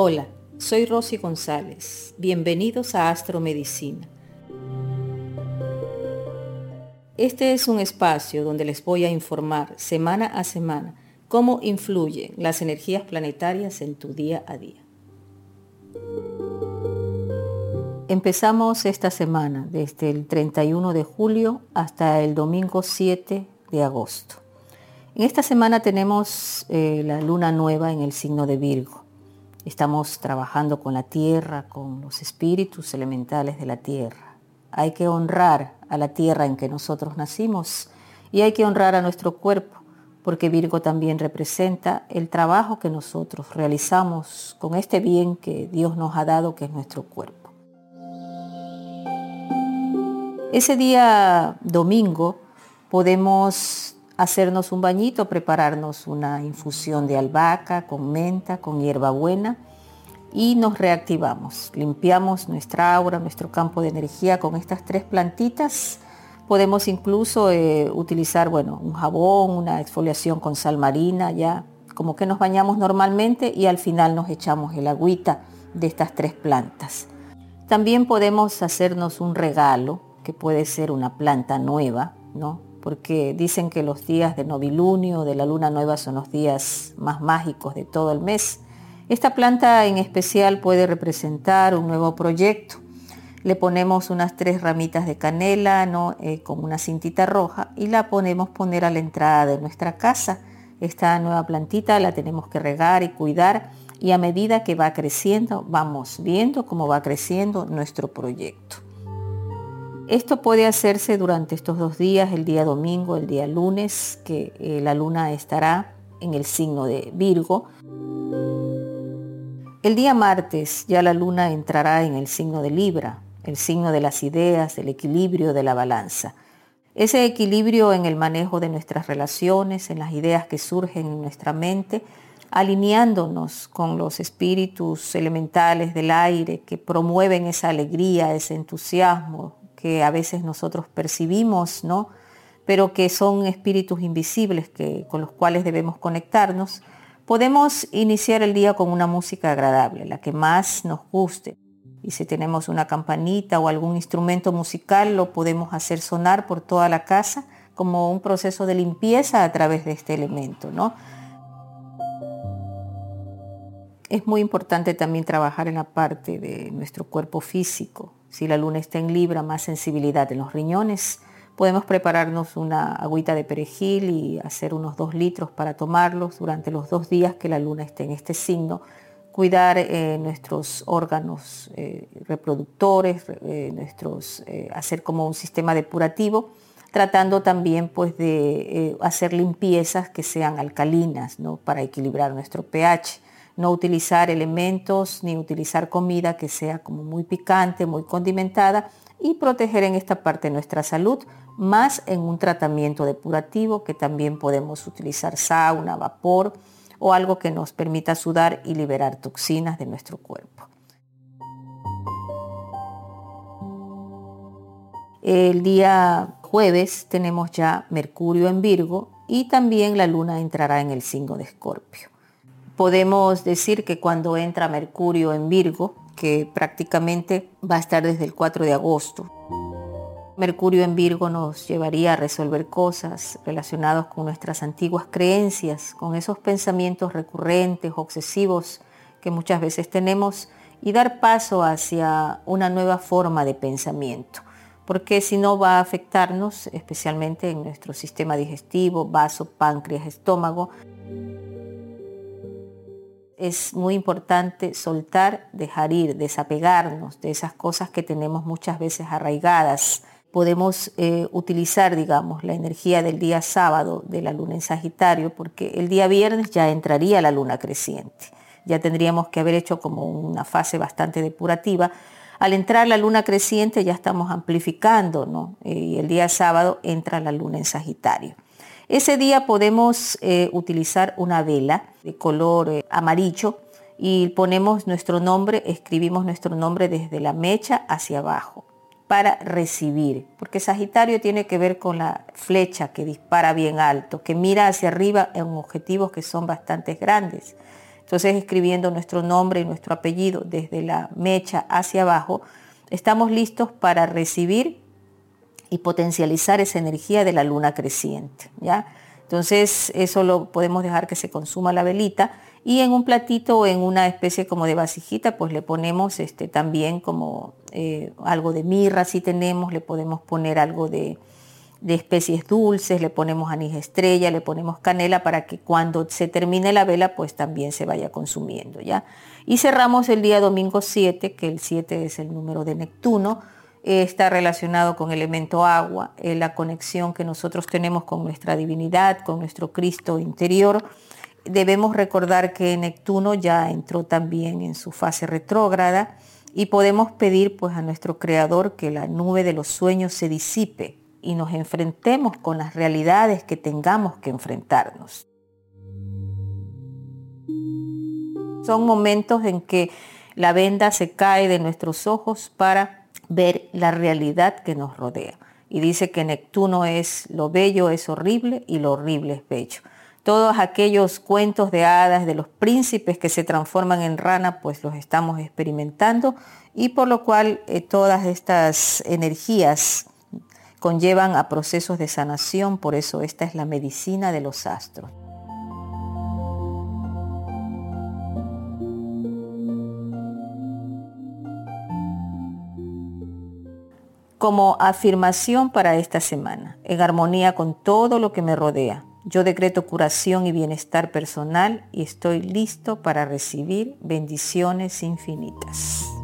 Hola, soy Rosy González. Bienvenidos a Astromedicina. Este es un espacio donde les voy a informar semana a semana cómo influyen las energías planetarias en tu día a día. Empezamos esta semana desde el 31 de julio hasta el domingo 7 de agosto. En esta semana tenemos eh, la luna nueva en el signo de Virgo. Estamos trabajando con la tierra, con los espíritus elementales de la tierra. Hay que honrar a la tierra en que nosotros nacimos y hay que honrar a nuestro cuerpo, porque Virgo también representa el trabajo que nosotros realizamos con este bien que Dios nos ha dado, que es nuestro cuerpo. Ese día domingo podemos hacernos un bañito, prepararnos una infusión de albahaca con menta, con hierbabuena y nos reactivamos. Limpiamos nuestra aura, nuestro campo de energía con estas tres plantitas. Podemos incluso eh, utilizar, bueno, un jabón, una exfoliación con sal marina, ya como que nos bañamos normalmente y al final nos echamos el agüita de estas tres plantas. También podemos hacernos un regalo, que puede ser una planta nueva, ¿no? Porque dicen que los días de novilunio, de la luna nueva, son los días más mágicos de todo el mes. Esta planta en especial puede representar un nuevo proyecto. Le ponemos unas tres ramitas de canela ¿no? Eh, con una cintita roja y la ponemos poner a la entrada de nuestra casa. Esta nueva plantita la tenemos que regar y cuidar y a medida que va creciendo vamos viendo cómo va creciendo nuestro proyecto. Esto puede hacerse durante estos dos días, el día domingo, el día lunes, que eh, la luna estará en el signo de Virgo. El día martes ya la luna entrará en el signo de Libra, el signo de las ideas, del equilibrio, de la balanza. Ese equilibrio en el manejo de nuestras relaciones, en las ideas que surgen en nuestra mente, alineándonos con los espíritus elementales del aire que promueven esa alegría, ese entusiasmo, que a veces nosotros percibimos, ¿no? pero que son espíritus invisibles que, con los cuales debemos conectarnos, podemos iniciar el día con una música agradable, la que más nos guste. Y si tenemos una campanita o algún instrumento musical, lo podemos hacer sonar por toda la casa como un proceso de limpieza a través de este elemento. ¿no? Es muy importante también trabajar en la parte de nuestro cuerpo físico, si la luna está en Libra, más sensibilidad en los riñones. Podemos prepararnos una agüita de perejil y hacer unos dos litros para tomarlos durante los dos días que la luna esté en este signo. Cuidar eh, nuestros órganos eh, reproductores, eh, nuestros, hacer como un sistema depurativo, tratando también pues, de hacer limpiezas que sean alcalinas ¿no? para equilibrar nuestro pH no utilizar elementos ni utilizar comida que sea como muy picante, muy condimentada y proteger en esta parte nuestra salud, más en un tratamiento depurativo que también podemos utilizar sauna, vapor o algo que nos permita sudar y liberar toxinas de nuestro cuerpo. El día jueves tenemos ya Mercurio en Virgo y también la luna entrará en el signo de Escorpio podemos decir que cuando entra Mercurio en Virgo, que prácticamente va a estar desde el 4 de agosto, Mercurio en Virgo nos llevaría a resolver cosas relacionadas con nuestras antiguas creencias, con esos pensamientos recurrentes, obsesivos que muchas veces tenemos y dar paso hacia una nueva forma de pensamiento, porque si no va a afectarnos especialmente en nuestro sistema digestivo, vaso, páncreas, estómago es muy importante soltar, dejar ir, desapegarnos de esas cosas que tenemos muchas veces arraigadas. Podemos eh, utilizar, digamos, la energía del día sábado de la luna en Sagitario, porque el día viernes ya entraría la luna creciente. Ya tendríamos que haber hecho como una fase bastante depurativa. Al entrar la luna creciente ya estamos amplificando, ¿no? Eh, y el día sábado entra la luna en Sagitario. Ese día podemos eh, utilizar una vela de color eh, amarillo y ponemos nuestro nombre, escribimos nuestro nombre desde la mecha hacia abajo para recibir, porque Sagitario tiene que ver con la flecha que dispara bien alto, que mira hacia arriba en objetivos que son bastante grandes. Entonces escribiendo nuestro nombre y nuestro apellido desde la mecha hacia abajo, estamos listos para recibir y potencializar esa energía de la luna creciente. ¿ya? Entonces eso lo podemos dejar que se consuma la velita y en un platito o en una especie como de vasijita pues le ponemos este, también como eh, algo de mirra si tenemos, le podemos poner algo de, de especies dulces, le ponemos anís estrella, le ponemos canela para que cuando se termine la vela pues también se vaya consumiendo, ¿ya? Y cerramos el día domingo 7, que el 7 es el número de Neptuno, está relacionado con elemento agua, eh, la conexión que nosotros tenemos con nuestra divinidad, con nuestro Cristo interior. Debemos recordar que Neptuno ya entró también en su fase retrógrada y podemos pedir pues a nuestro creador que la nube de los sueños se disipe y nos enfrentemos con las realidades que tengamos que enfrentarnos. Son momentos en que la venda se cae de nuestros ojos para ver la realidad que nos rodea. Y dice que Neptuno es lo bello es horrible y lo horrible es bello. Todos aquellos cuentos de hadas de los príncipes que se transforman en rana, pues los estamos experimentando y por lo cual eh, todas estas energías conllevan a procesos de sanación, por eso esta es la medicina de los astros. Como afirmación para esta semana, en armonía con todo lo que me rodea, yo decreto curación y bienestar personal y estoy listo para recibir bendiciones infinitas.